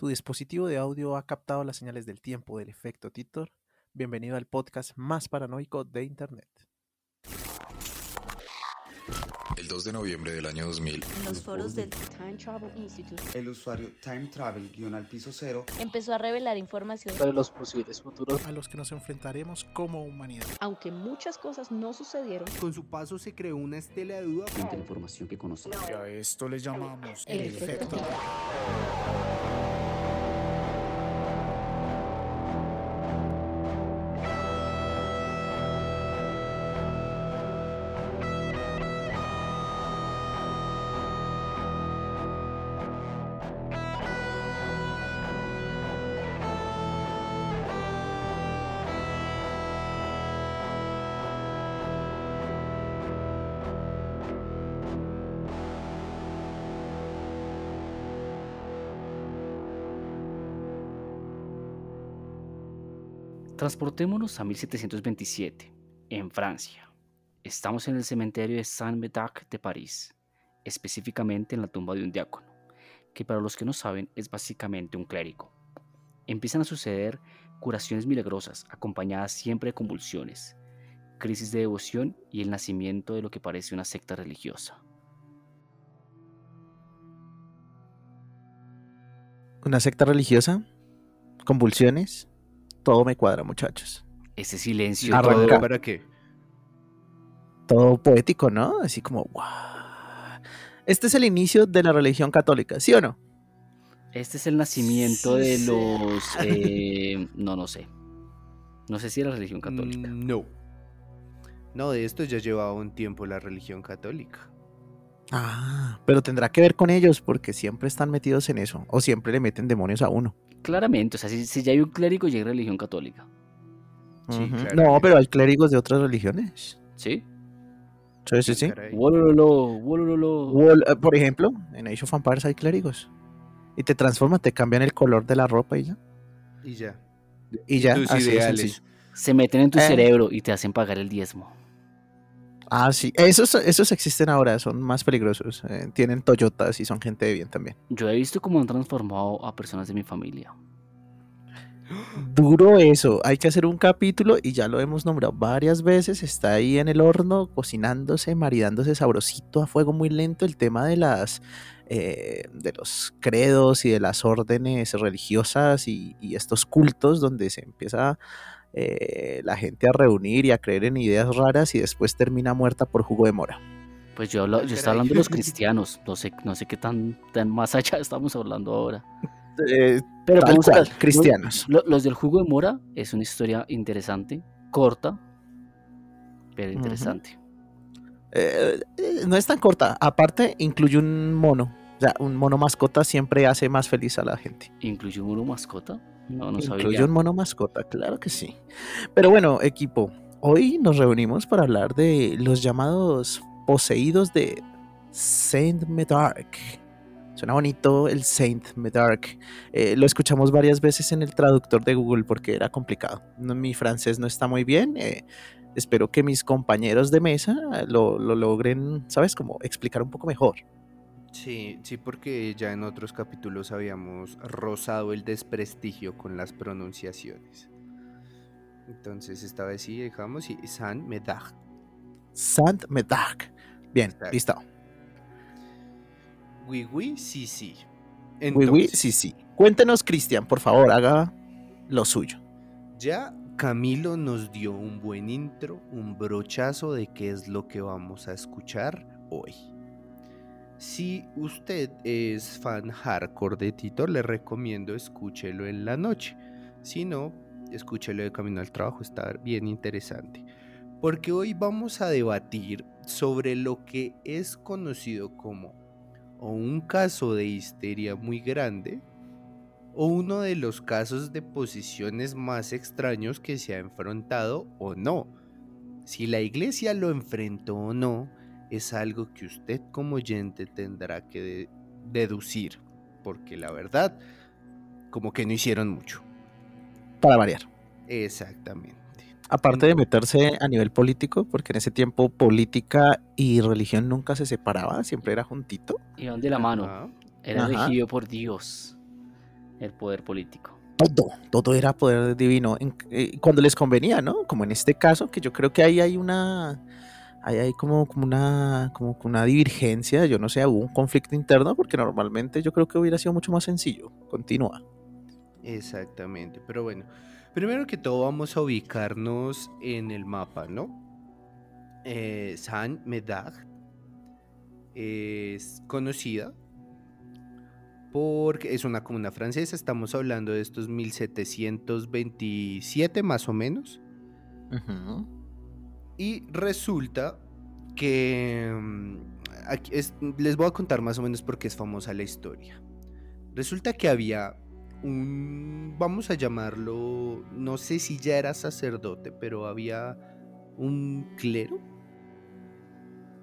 ¿Tu dispositivo de audio ha captado las señales del tiempo del efecto Titor? Bienvenido al podcast más paranoico de Internet. El 2 de noviembre del año 2000, En los foros del Time Travel Institute El usuario Time Travel guion al piso cero empezó a revelar información, sobre los posibles futuros A los que nos enfrentaremos como humanidad. aunque muchas cosas no sucedieron. Con su paso se creó una estela de duda. frente a la información que conocemos. Y a esto le llamamos El efecto Transportémonos a 1727, en Francia. Estamos en el cementerio de Saint-Médard de París, específicamente en la tumba de un diácono, que para los que no saben es básicamente un clérigo. Empiezan a suceder curaciones milagrosas, acompañadas siempre de convulsiones, crisis de devoción y el nacimiento de lo que parece una secta religiosa. Una secta religiosa, convulsiones, todo me cuadra, muchachos. Ese silencio Arranca. todo- ¿Para qué? Todo poético, ¿no? Así como, wow. Este es el inicio de la religión católica, ¿sí o no? Este es el nacimiento de Sí, los... eh, no, no sé. No sé si era religión católica. Mm, No. No, de esto ya llevaba un tiempo la religión católica. Ah, pero tendrá que ver con ellos porque siempre están metidos en eso o siempre le meten demonios a uno. Claramente, o sea, si, si ya hay un clérigo, ya hay religión católica. Sí, Ujú. claro. No, pero hay clérigos de otras religiones. ¿Sí? Sí, sí, sí. Eh, por ejemplo, en Age of Empires hay clérigos. Y te transforman, te cambian el color de la ropa y ya. Y ya. Y ya, Tus así de ideales. Se meten en tu Eh. cerebro y te hacen pagar el diezmo. Ah, sí. Esos, esos existen ahora, son más peligrosos. eh, tienen Toyotas y son gente de bien también. Yo he visto cómo han transformado a personas de mi familia. Duro eso. Hay que hacer un capítulo y ya lo hemos nombrado varias veces. Está ahí en el horno, cocinándose, maridándose sabrosito a fuego muy lento. El tema de las eh, de los credos y de las órdenes religiosas y, y estos cultos donde se empieza eh, la gente a reunir y a creer en ideas raras y después termina muerta por jugo de mora. Pues yo, hablo- Ah, yo estaba hablando de los cristianos. No sé, no sé qué tan, tan más allá estamos hablando ahora. Eh, Pero tal vamos a- cual, cristianos. Lo- los del jugo de mora es una historia interesante, corta, pero interesante. Eh, eh, no es tan corta. Aparte, incluye un mono. O sea, un mono mascota siempre hace más feliz a la gente. ¿Incluye un mono mascota? No, un mono mascota, claro que sí. Pero bueno, equipo, hoy nos reunimos para hablar de los llamados poseídos de Saint Medark. Suena bonito el Saint Medark. Eh, lo escuchamos varias veces en el traductor de Google porque era complicado. No, mi francés no está muy bien. eh, espero que mis compañeros de mesa lo, lo logren, ¿sabes? Como explicar un poco mejor. Sí, sí, porque ya en otros capítulos habíamos rozado el desprestigio con las pronunciaciones. Entonces esta vez sí dejamos y San Medag. Saint Medark. Bien, Exacto. listo. Oui, oui, sí, sí. Oui, oui, Entonces, sí, sí. Cuéntenos, Cristian, por favor, haga lo suyo. Ya Camilo nos dio un buen intro, un brochazo de qué es lo que vamos a escuchar hoy. Si usted es fan hardcore de Tito, le recomiendo escúchelo en la noche. Si no, escúchelo de camino al trabajo, está bien interesante. Porque hoy vamos a debatir sobre lo que es conocido como o un caso de histeria muy grande o uno de los casos de posiciones más extraños que se ha enfrentado o no. Si la iglesia lo enfrentó o no, es algo que usted como oyente tendrá que de- deducir, porque la verdad, como que no hicieron mucho. Para variar. Exactamente. Aparte de meterse a nivel político, porque en ese tiempo política y religión nunca se separaba, siempre era juntito. Iban de la mano. Ajá. Era Ajá. elegido por Dios. El poder político. todo, todo era poder divino en- eh, cuando les convenía, ¿no? Como en este caso, que yo creo que ahí hay una, ahí hay como, como una, como que una divergencia, yo no sé, hubo un conflicto interno, porque normalmente yo creo que hubiera sido mucho más sencillo. Continúa. Exactamente, pero bueno, primero que todo vamos a ubicarnos en el mapa, ¿no? Eh, San Medag es conocida porque es una comuna francesa, estamos hablando de estos 1727 más o menos, Ujú. Y resulta que mm, aquí es- les voy a contar más o menos por qué es famosa la historia. Resulta que había un, vamos a llamarlo, no sé si ya era sacerdote, pero había un clero.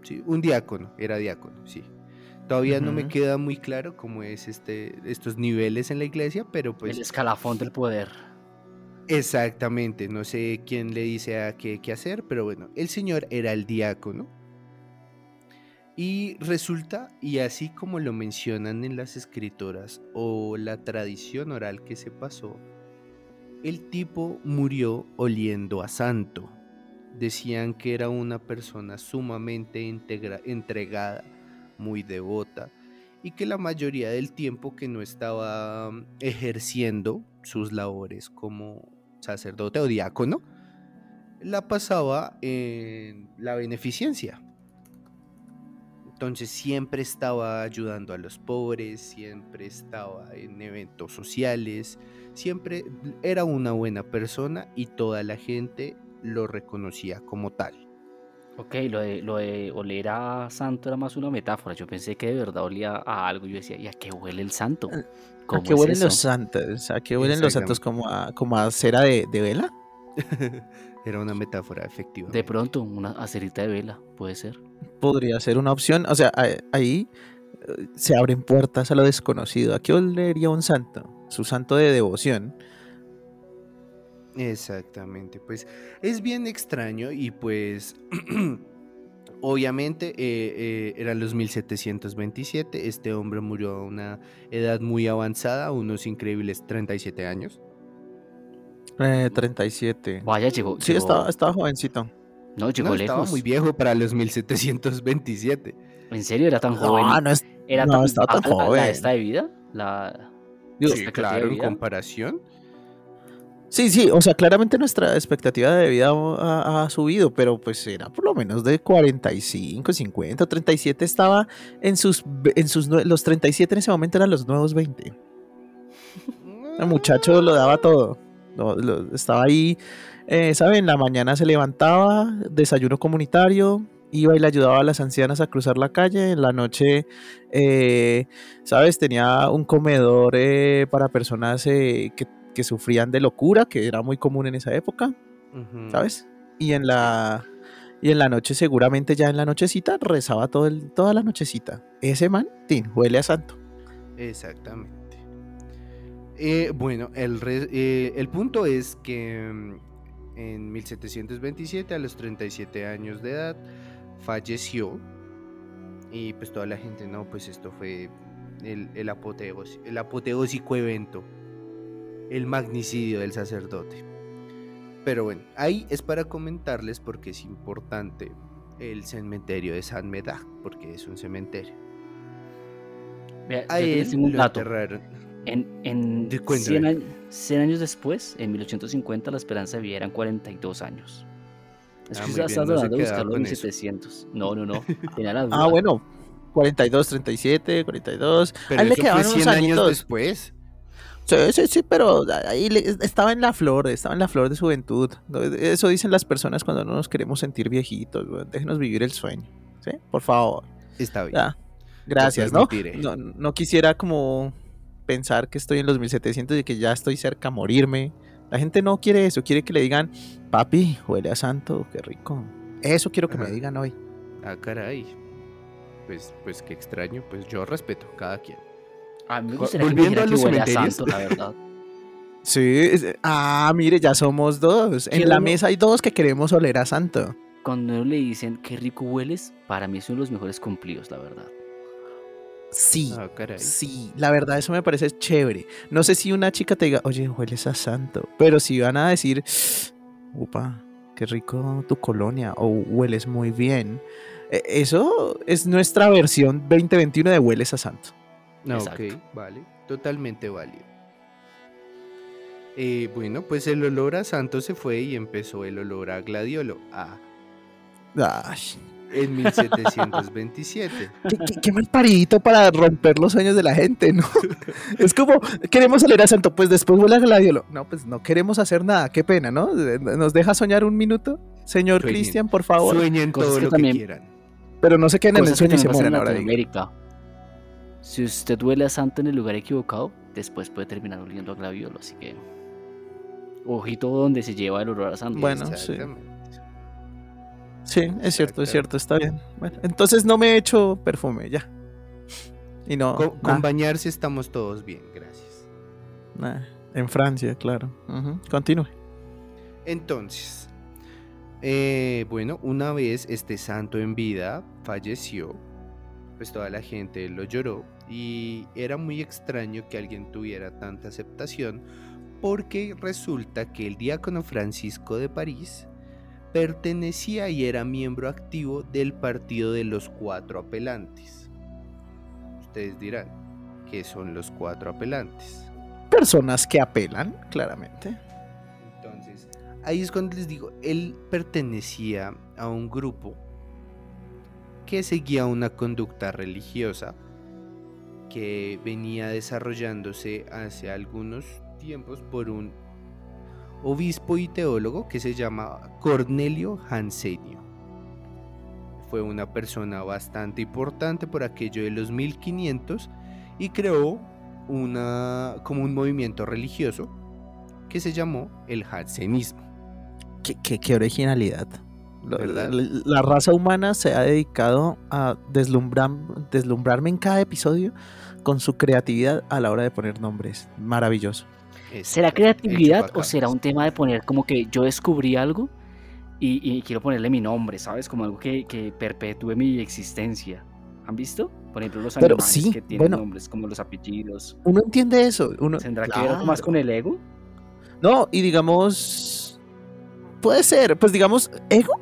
Sí, un diácono, era diácono, sí. Todavía no me queda muy claro cómo es este, estos niveles en la iglesia, pero pues el escalafón del poder. Exactamente, no sé quién le dice a qué, hacer, pero bueno, el señor era el diácono. Y resulta, y así como lo mencionan en las escritoras o la tradición oral que se pasó, el tipo murió oliendo a santo. Decían que era una persona sumamente integra- entregada, muy devota, y que la mayoría del tiempo que no estaba mm, ejerciendo sus labores como sacerdote o diácono, la pasaba en la beneficencia. Entonces siempre estaba ayudando a los pobres, siempre estaba en eventos sociales, siempre era una buena persona y toda la gente lo reconocía como tal. Ok, lo de, lo de oler a santo era más una metáfora. Yo pensé que de verdad olía a algo. Yo decía, ¿y a qué huele el santo? ¿A ¿Cómo qué es huelen eso? los santos? ¿A qué huelen los santos como a, como a cera de, de vela? Era una metáfora, efectivamente. De pronto, una acerita de vela, puede ser. Podría ser una opción. O sea, a- ahí eh, se abren puertas a lo desconocido. ¿A qué olería un santo? Su santo de devoción. Exactamente, pues es bien extraño y pues obviamente eh, eh, eran los 1727, este hombre murió a una edad muy avanzada, unos increíbles 37 años. Eh, 37. Vaya, llegó. Sí, llegó- estaba, estaba jovencito. No, llegó No, lejos. estaba muy viejo para los 1727. ¿En serio era tan joven? No, no, es, era no, tan, estaba tan baja la- la joven. esta de vida? La... digo, Sí, de claro, en comparación. Sí, sí, o sea, claramente nuestra expectativa de vida ha, subido, pero pues era por lo menos de 45, 50, 37 estaba en sus, en sus, los 37 en ese momento eran los nuevos 20. El muchacho lo daba todo. Estaba ahí, eh, ¿saben? En la mañana se levantaba, desayuno comunitario, iba y le ayudaba a las ancianas a cruzar la calle. En la noche, eh, ¿sabes? Tenía un comedor eh, para personas eh, que, que sufrían de locura, que era muy común en esa época. ¿sabes? Y en la... Y en la noche, seguramente ya en la nochecita, rezaba todo el, toda la nochecita. Ese man, tin, huele a santo. Exactamente. Eh, bueno, el, re- eh, el punto es que mm, en 1727, a los 37 años de edad, falleció. Y pues toda la gente, no, pues esto fue el, el, apoteos- el apoteósico evento, el magnicidio del sacerdote. Pero bueno, ahí es para comentarles porque es importante el cementerio de San Medag, porque es un cementerio. Vea, yo A él un lo dato. enterraron. En, en De- 100, cuéntame. años, 100 años después, en 1850, la esperanza de vida eran 42 años. Es Ah, que estás tratando de buscarlo en con eso. 1700. No, no, no. Tenía la Ah, bueno. 42, 37, 42. Pero Ahí le eso quedaban fue unos 100 años añitos. después. Sí, sí, sí, pero ahí estaba en la flor, estaba en la flor de su juventud. Eso dicen las personas cuando no nos queremos sentir viejitos. Déjenos vivir el sueño. ¿Sí? Por favor. Está bien. Ya. Gracias, ¿no? ¿no? No quisiera como pensar que estoy en los 1700 y que ya estoy cerca a morirme. La gente no quiere eso, quiere que le digan, papi, huele a santo, qué rico. Eso quiero que me digan hoy. Ah, caray. Pues, pues qué extraño. Pues yo respeto cada quien. A mí me gustaría que me volviendo a que los huele a cementerios. santo, la verdad. Sí, es- ah, mire, ya somos dos. En la mesa hay dos que queremos oler a santo. Cuando le dicen qué rico hueles, para mí es uno de los mejores cumplidos, la verdad. Sí. Ah, caray. Sí, la verdad eso me parece chévere. No sé si una chica te diga, oye, hueles a santo, pero si van a decir, upa, qué rico tu colonia, o hueles muy bien. E- Eso es nuestra versión 2021 de hueles a santo. Exacto. Ok, vale. Totalmente válido. Eh, bueno, pues el olor a santo se fue y empezó el olor a gladiolo. Ah, Ay, en 1727. qué, qué, qué mal paridito para romper los sueños de la gente, ¿no? Es como, queremos oler a santo, pues después huele a gladiolo. No, pues no queremos hacer nada, qué pena, ¿no? ¿Nos deja soñar un minuto? Señor. Cristian, por favor. Sueñen todo que lo también- que quieran. Pero no se queden en el sueño y se mueren ahora. diga. Si usted huele a santo en el lugar equivocado, después puede terminar oliendo a glaviolo, así que ojito donde se lleva el olor a santo. Bueno, sí. Sí, es cierto, es cierto, está bien. Bueno, entonces no me he hecho perfume, ya. Y no, Con, bañarse estamos todos bien, gracias. nah, en Francia, claro. Continúe. Entonces, eh, bueno, una vez este santo en vida falleció, pues toda la gente lo lloró y era muy extraño que alguien tuviera tanta aceptación porque resulta que el diácono Francisco de París pertenecía y era miembro activo del partido de los cuatro apelantes. Ustedes dirán, ¿qué son los cuatro apelantes? Personas que apelan, claramente. Entonces, ahí es cuando les digo, él pertenecía a un grupo que seguía una conducta religiosa que venía desarrollándose hace algunos tiempos por un obispo y teólogo que se llama Cornelio Hansenio. Fue una persona bastante importante por aquello de los 1500 y creó una como un movimiento religioso que se llamó el Hansenismo. Qué, qué- qué originalidad. La, la raza humana se ha dedicado a deslumbrar, deslumbrarme en cada episodio con su creatividad a la hora de poner nombres. Maravilloso. ¿Será creatividad o será un tema de poner como que yo descubrí algo y, y quiero ponerle mi nombre, ¿sabes? Como algo que, que perpetúe mi existencia. ¿Han visto? Por ejemplo, los Pero animales sí, que tienen bueno. nombres como los apellidos. Uno entiende eso. Uno, ¿Tendrá que ver algo más con el ego? No, y digamos, puede ser, pues digamos, ego,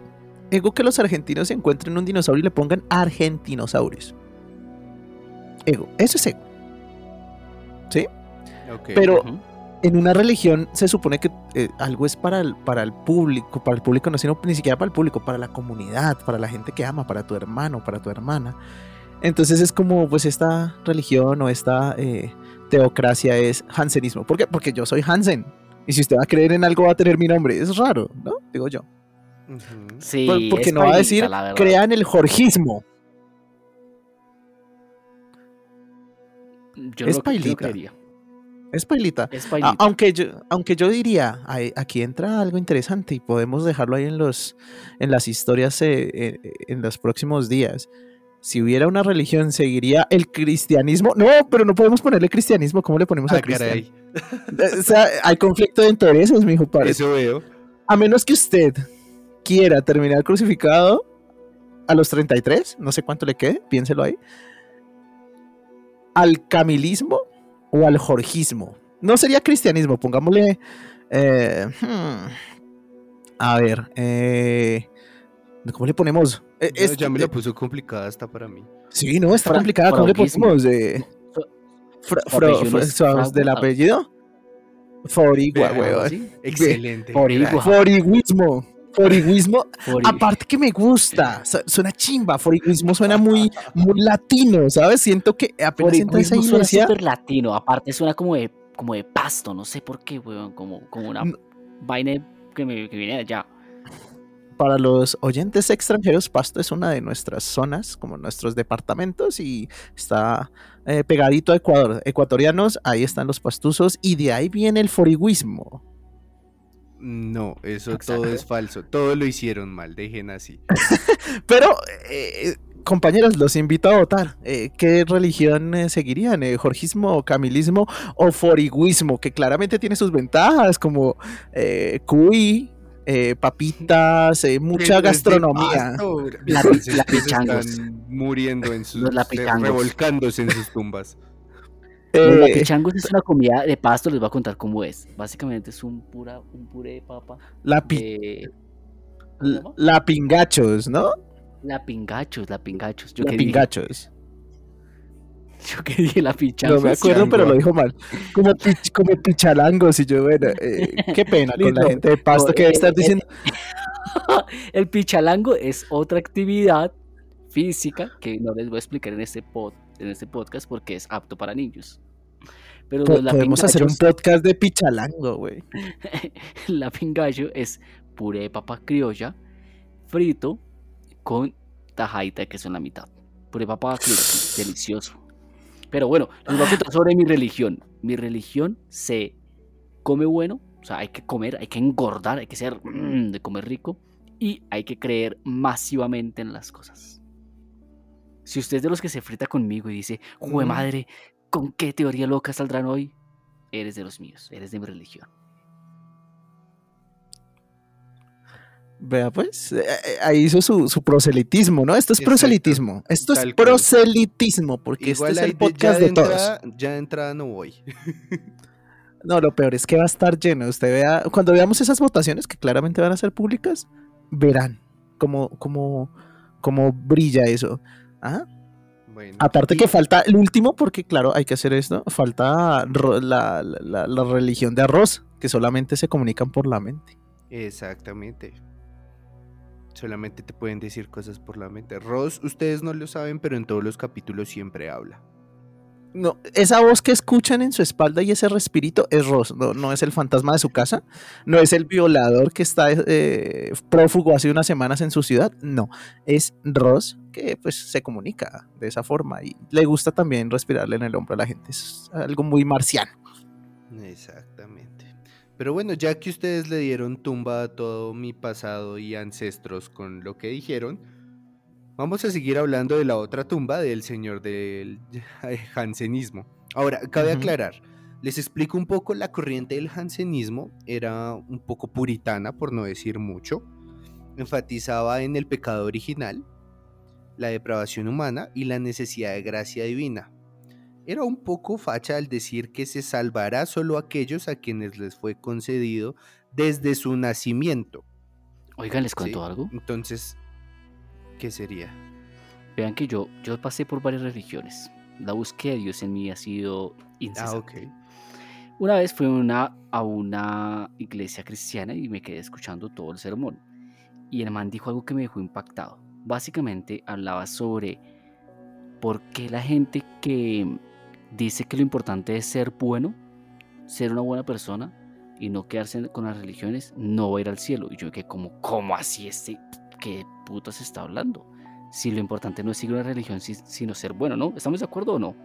ego que los argentinos encuentren un dinosaurio y le pongan argentinosaurios. Ego, eso es ego. ¿Sí? Pero en una religión se supone que eh, algo es para el, para el público, para el público no, sino ni siquiera para el público, para la comunidad, para la gente que ama, para tu hermano, para tu hermana. Entonces es como, pues esta religión o esta eh, teocracia es hansenismo. ¿Por qué? Porque yo soy Hansen. Y si usted va a creer en algo va a tener mi nombre. Es raro, ¿no? Digo yo. Sí, Por- porque es no va a decir, crean el jorgismo. Yo es lo, yo lo pailita. Es pailita. Es aunque, yo, aunque yo diría, ahí- aquí entra algo interesante y podemos dejarlo ahí en, los, en las historias eh, eh, en los próximos días. Si hubiera una religión, ¿seguiría el cristianismo? No, pero no podemos ponerle cristianismo. ¿Cómo le ponemos a Ah, cristian? caray. O sea, hay conflicto de intereses, mi hijo padre. Eso veo. A menos que usted quiera terminar crucificado a los 33, no sé cuánto le quede, piénselo ahí, al camilismo o al jorgismo. No sería cristianismo, pongámosle... eh, hmm, a ver, eh, ¿cómo le ponemos? Eh, Ya- es- ya me lo puso complicada hasta para mí. sí, no, está Fra- complicada. ¿Cómo le ponemos? Eh, fra- Su fra- apellido fra- es ¿sabes Fragua, ¿Del apellido? Forigua. ¿Sí? Excelente. Forigua. Foriguismo. Foriguismo. Fori- Aparte que me gusta, su- suena chimba, foriguismo suena muy, muy latino, ¿sabes? Siento que apenas entra esa suena súper latino. Aparte suena como de, como de pasto, no sé por qué, weón. Como, como una No. vaina que, me, que viene de allá. para los oyentes extranjeros, Pasto es una de nuestras zonas, como nuestros departamentos, y está eh, pegadito a Ecuador. Ecuatorianos, ahí están los pastuzos, y de ahí viene el foriguismo. No, eso Exacto. todo es falso. Todo lo hicieron mal, dejen así. Pero, eh, compañeros, los invito a votar. Eh, ¿Qué religión eh, seguirían? Eh, ¿Jorgismo, camilismo o foriguismo? Que claramente tiene sus ventajas, como Cuy, eh, papitas, eh, mucha gastronomía. pasto. La- Entonces, la pichangos. están muriendo en sus revolcándose en sus tumbas. Los Eh, lapichangos es una comida de pasto, les voy a contar cómo es. Básicamente es un, pura, un puré de papa. la, pi- la pingachos, ¿no? La pingachos, la pingachos. Yo La que dije, pingachos. yo que dije la pichangos. No me acuerdo, pero lo dijo mal. Como, pich- como pichalangos. Y yo, bueno, eh, qué pena con la gente de pasto que debe estar Eh, eh, diciendo. El pichalango es otra actividad física que no les voy a explicar en este, pod, en este podcast porque es apto para niños. Pero "Po- los Podemos hacer un podcast de pichalango, güey. la pingallo es puré de papa criolla frito con tajadita de queso en la mitad. Puré de papa criolla, delicioso. Pero bueno, les voy a contar sobre mi religión. Mi religión se come bueno, o sea, hay que comer, hay que engordar, hay que ser mm, de comer rico y hay que creer masivamente en las cosas. Si usted es de los que se frita conmigo y dice, jue Mm. madre, ¿con qué teoría loca saldrán hoy? Eres de los míos, eres de mi religión. Vea, pues, eh, eh, ahí hizo su, su proselitismo, ¿no? Esto es Exacto, proselitismo. Esto es tal proselitismo, porque Igual este es el podcast de de todos. entrada, ya de entrada no voy. No, lo peor es que va a estar lleno. Usted vea, cuando veamos esas votaciones que claramente van a ser públicas, verán cómo, cómo, cómo brilla eso. ¿Ah? Bueno, Aparte y- que falta el último, porque claro, hay que hacer esto. Falta la- la religión de arroz, que solamente se comunican por la mente. Exactamente. Solamente te pueden decir cosas por la mente. Ross, ustedes no lo saben, pero en todos los capítulos siempre habla. No, esa voz que escuchan en su espalda y ese respirito es Ross, no, no es el fantasma de su casa, no es el violador que está eh, prófugo hace unas semanas en su ciudad, no, es Ross que pues se comunica de esa forma y le gusta también respirarle en el hombro a la gente, es algo muy marciano. Exactamente. Pero bueno, ya que ustedes le dieron tumba a todo mi pasado y ancestros con lo que dijeron, vamos a seguir hablando de la otra tumba del señor del jansenismo. Ahora, cabe aclarar, les explico un poco, la corriente del jansenismo era un poco puritana, por no decir mucho. Enfatizaba en el pecado original, la depravación humana y la necesidad de gracia divina. Era un poco facha al decir que se salvará solo aquellos a quienes les fue concedido desde su nacimiento. Oigan, les ¿sí? cuento algo. Entonces, ¿qué sería? Vean que yo, yo pasé por varias religiones. La búsqueda de Dios en mí ha sido Ah, incesante. ok. Una vez fui a una, a una iglesia cristiana y me quedé escuchando todo el sermón. Y el man dijo algo que me dejó impactado. Básicamente hablaba sobre por qué la gente que dice que lo importante es ser bueno, ser una buena persona y no quedarse con las religiones, no va a ir al cielo. Y yo que como, ¿cómo así este? ¿Qué puta se está hablando? Si lo importante no es seguir una religión, si- sino ser bueno, ¿no? ¿Estamos de acuerdo o no?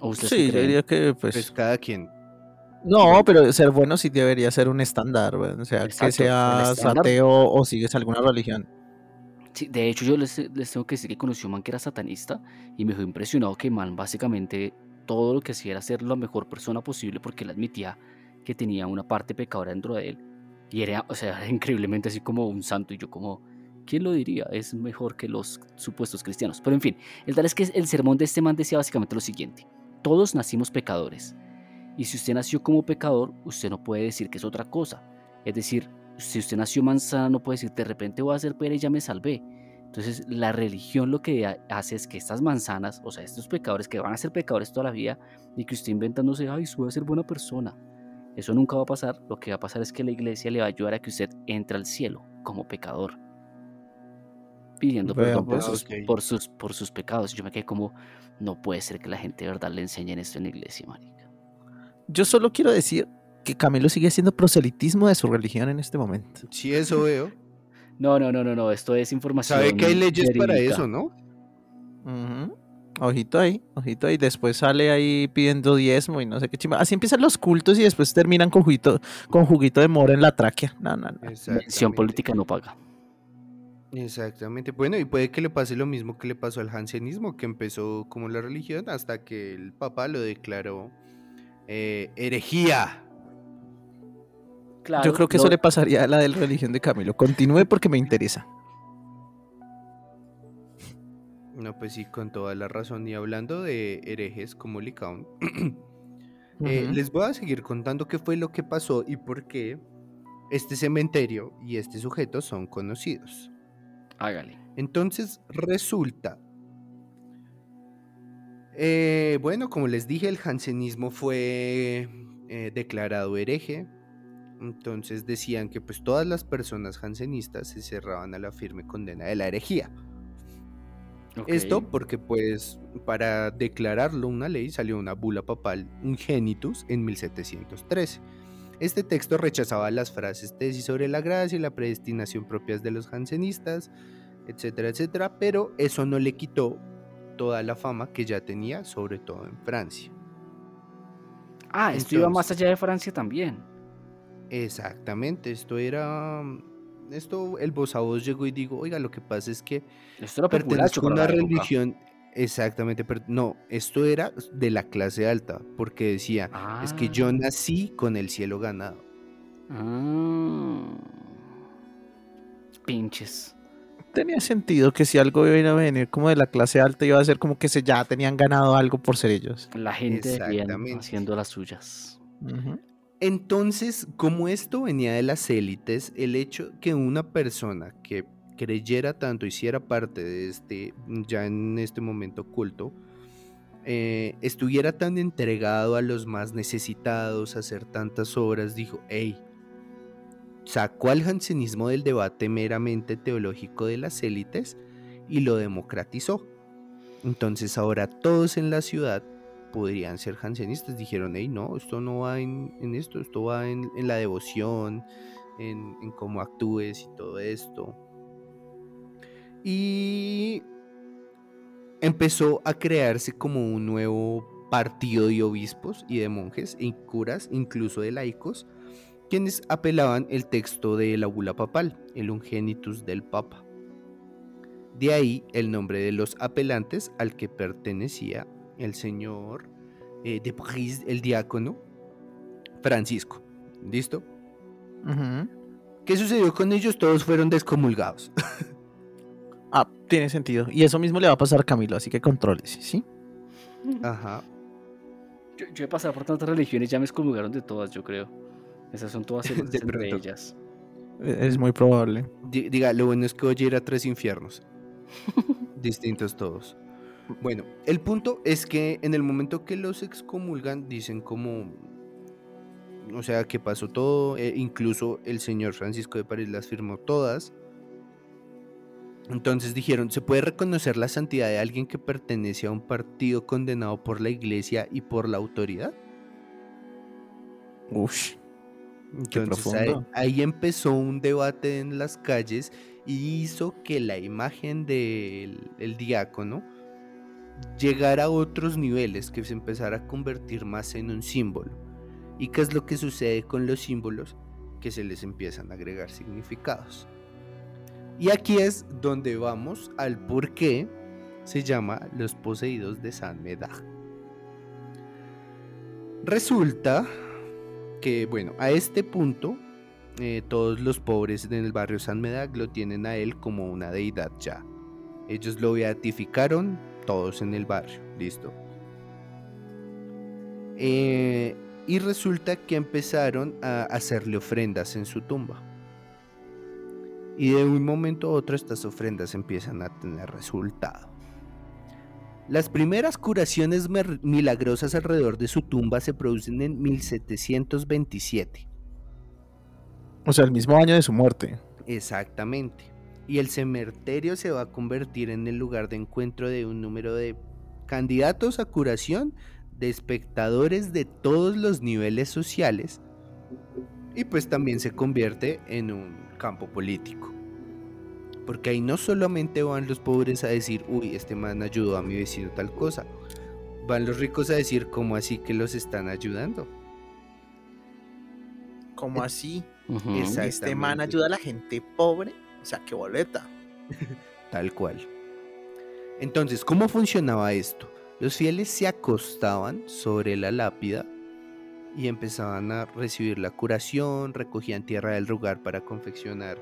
¿O Sí, yo creen? diría que pues... Pues cada quien. no, pero ser bueno sí debería ser un estándar, o sea, que Exacto, seas ateo o sigues alguna religión. Sí, de hecho, yo les, les tengo que decir que conocí a un man que era satanista y me dejó impresionado que man básicamente todo lo que hacía era ser la mejor persona posible porque él admitía que tenía una parte pecadora dentro de él y era, o sea, increíblemente así como un santo y yo como, ¿quién lo diría? Es mejor que los supuestos cristianos. Pero en fin, el tal es que el sermón de este man decía básicamente lo siguiente, todos nacimos pecadores y si usted nació como pecador, usted no puede decir que es otra cosa. Es decir, si usted nació manzana, no puede decir de repente voy a ser pera y ya me salvé. Entonces, la religión lo que ha- hace es que estas manzanas, o sea, estos pecadores que van a ser pecadores toda la vida y que usted inventándose, ay, voy a ser buena persona. Eso nunca va a pasar. Lo que va a pasar es que la iglesia le va a ayudar a que usted entre al cielo como pecador. Pidiendo perdón por, pues. sus, por, sus, por sus pecados. Yo me quedé como, no puede ser que la gente de verdad le enseñen esto en la iglesia, marica. Yo solo quiero decir que Camilo sigue siendo proselitismo de su religión en este momento. Si eso veo. No, no, no, no, no. Esto es información. ¿Sabe que hay leyes para eso, no? Ujú. Ojito ahí, ojito ahí. Después sale ahí pidiendo diezmo y no sé qué chimba. Así empiezan los cultos y después terminan con juguito, con juguito de mora en la tráquea. No, no, no. Mención Exactamente. política no paga. Exactamente. Bueno, y puede que le pase lo mismo que le pasó al jansenismo, que empezó como la religión hasta que el Papa lo declaró eh, herejía. Claro, Yo creo que lo- eso le pasaría a la de la religión de Camilo. Continúe porque me interesa. No, pues sí, con toda la razón. Y hablando de herejes como Licaón, eh, les voy a seguir contando qué fue lo que pasó y por qué este cementerio y este sujeto son conocidos. Hágale. Entonces resulta, eh, bueno, como les dije, el jansenismo fue eh, declarado hereje. Entonces decían que pues todas las personas jansenistas se cerraban a la firme condena de la herejía. Esto porque pues para declararlo una ley salió una bula papal Ungenitus en 1713. Este texto rechazaba las frases tesis sobre la gracia y la predestinación propias de los jansenistas, etcétera, etcétera, pero eso no le quitó toda la fama que ya tenía, sobre todo en Francia. Ah, esto iba más allá de Francia también. Exactamente, esto era... Esto, el voz a voz llegó y digo, oiga, lo que pasa es que Esto pertenezco a una religión. Exactamente, pero no, esto era de la clase alta, porque decía, es que yo Ah. nací con el cielo ganado. Ah. Pinches. Tenía sentido que si algo iba a venir como de la clase alta iba a ser como que se ya tenían ganado algo por ser ellos. La gente bien haciendo las suyas. Ujú. Entonces, como esto venía de las élites, el hecho que una persona que creyera tanto, hiciera parte de este, ya en este momento culto, eh, estuviera tan entregado a los más necesitados, hacer tantas obras, dijo, hey, sacó al jansenismo del debate meramente teológico de las élites y lo democratizó. Entonces ahora todos en la ciudad podrían ser jansenistas. Dijeron, hey, no, esto no va en, en esto, esto va en, en la devoción, en, en cómo actúes y todo esto. Y empezó a crearse como un nuevo partido de obispos y de monjes y curas, incluso de laicos, quienes apelaban el texto de la bula papal, el ungenitus del papa. De ahí el nombre de los apelantes al que pertenecía el señor eh, de París, el diácono Francisco. ¿Listo? ¿Qué sucedió con ellos? Todos fueron descomulgados. Ah, tiene sentido. Y eso mismo le va a pasar a Camilo, así que controles, ¿sí? Ajá. Yo, yo he pasado por tantas religiones, ya me excomulgaron de todas, yo creo. Esas son todas De celotas entre pronto. ellas. E- Es muy probable. Di- Diga, lo bueno es que hoy era tres infiernos. Distintos todos. Bueno, el punto es que en el momento que los excomulgan, dicen como. O sea, que pasó todo. eh, incluso el señor Francisco de París las firmó todas. Entonces dijeron: ¿se puede reconocer la santidad de alguien que pertenece a un partido condenado por la iglesia y por la autoridad? Ush. Entonces ahí, profundo. ahí empezó un debate en las calles y hizo que la imagen del el diácono llegara a otros niveles, que se empezara a convertir más en un símbolo. ¿Y qué es lo que sucede con los símbolos? Que se les empiezan a agregar significados. Y aquí es donde vamos al por qué se llama los poseídos de San Medard. Resulta que, bueno, a este punto, eh, todos los pobres en el barrio San Medag lo tienen a él como una deidad ya. Ellos lo beatificaron, todos en el barrio, listo. Eh, y resulta que empezaron a hacerle ofrendas en su tumba. Y de un momento a otro estas ofrendas empiezan a tener resultado. Las primeras curaciones milagrosas alrededor de su tumba se producen en 1727. O sea, el mismo año de su muerte. Exactamente. Y el cementerio se va a convertir en el lugar de encuentro de un número de candidatos a curación, de espectadores de todos los niveles sociales, y pues también se convierte en un campo político. Porque ahí no solamente van los pobres a decir, uy, este man ayudó a mi vecino tal cosa. Van los ricos a decir, ¿cómo así que los están ayudando? ¿Cómo así? Este man ayuda a la gente pobre. O sea, qué boleta. Tal cual. Entonces, ¿cómo funcionaba esto? Los fieles se acostaban sobre la lápida y empezaban a recibir la curación, recogían tierra del lugar para confeccionar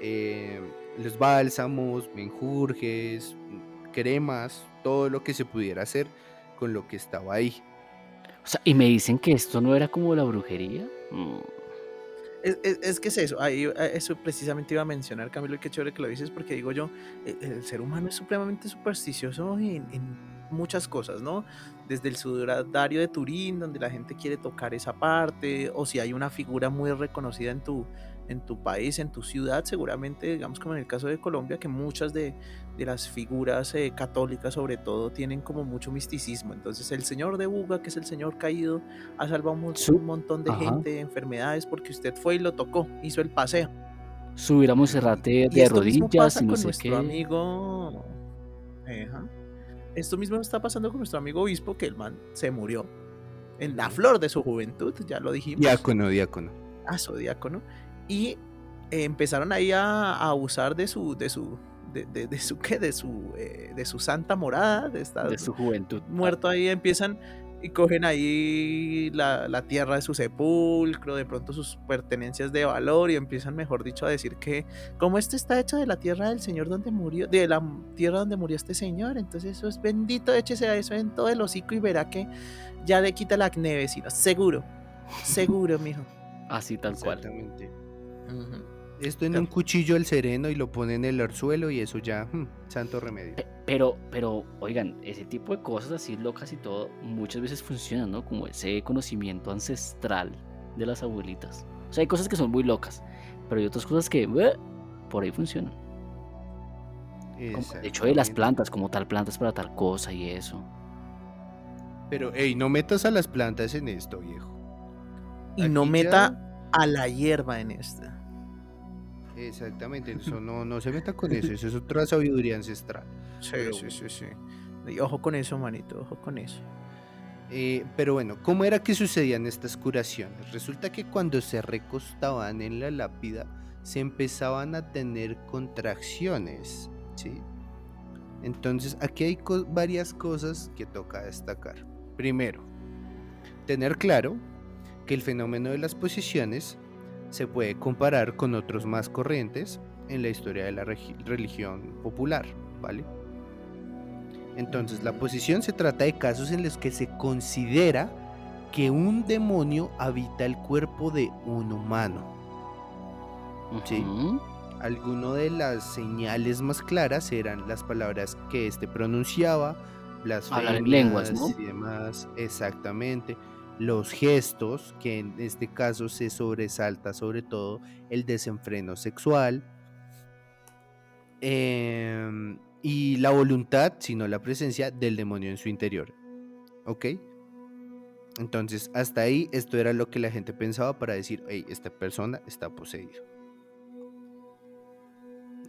eh, los bálsamos, menjurjes, cremas, todo lo que se pudiera hacer con lo que estaba ahí. O sea, y me dicen que esto no era como la brujería. Mm, Es, es- es que es eso, ahí, eh, eso precisamente iba a mencionar, Camilo, y qué chévere que lo dices, porque digo yo, eh, el ser humano es supremamente supersticioso en, en muchas cosas, ¿no? Desde el sudario de Turín, donde la gente quiere tocar esa parte, o si hay una figura muy reconocida en tu, en tu país, en tu ciudad, seguramente, digamos como en el caso de Colombia, que muchas de, de las figuras eh, católicas sobre todo tienen como mucho misticismo. Entonces el señor de Buga, que es el señor caído, ha salvado un, Su- un montón de Ajá. gente de enfermedades porque usted fue y lo tocó, hizo el paseo. Subir a Monserrate Y de rodillas pasa y no con sé nuestro qué. amigo. Ajá. Esto mismo está pasando con nuestro amigo obispo, que el man se murió en la flor de su juventud, ya lo dijimos. Diácono, diácono. a su diácono. Y eh, empezaron ahí a, a abusar de su, de su, de, de- de su qué, de su, eh, de su santa morada, de esta De su juventud. muerto ahí, empiezan y cogen ahí la, la tierra de su sepulcro, de pronto sus pertenencias de valor y empiezan, mejor dicho, a decir que como este está hecho de la tierra del Señor donde murió, de la tierra donde murió este Señor, entonces eso es bendito, échese a eso en todo el hocico y verá que ya le quita la acné, vecino, seguro, seguro, mijo. Así tal cual. Exactamente. Esto en un cuchillo al sereno y lo ponen en el arzuelo y eso ya, hmm, santo remedio. Pe- Pero, pero, oigan, ese tipo de cosas así locas y todo, muchas veces funcionan, ¿no? Como ese conocimiento ancestral de las abuelitas. O sea, hay cosas que son muy locas, pero hay otras cosas que por ahí funcionan. Como el hecho de las plantas, como tal plantas para tal cosa y eso. Pero, hey, no metas a las plantas en esto, viejo. Y no meta a la hierba en esta. Exactamente, eso no, no se meta con eso, eso es otra sabiduría ancestral. Sí, Pero sí, sí, sí. Y ojo con eso, manito, ojo con eso. Eh, pero bueno, ¿cómo era que sucedían estas curaciones? Resulta que cuando se recostaban en la lápida, se empezaban a tener contracciones, ¿sí? Entonces, aquí hay co- varias cosas que toca destacar. Primero, tener claro que el fenómeno de las posiciones se puede comparar con otros más corrientes en la historia de la religión popular, ¿vale? Entonces, la posición se trata de casos en los que se considera que un demonio habita el cuerpo de un humano. Sí. Ujú. Algunas de las señales más claras eran las palabras que éste pronunciaba, en lenguas, ¿no? y demás, exactamente. Los gestos, que en este caso se sobresalta sobre todo el desenfreno sexual. em, y la voluntad, sino la presencia del demonio en su interior. ¿Ok? Entonces, hasta ahí, esto era lo que la gente pensaba para decir, hey, esta persona está poseída.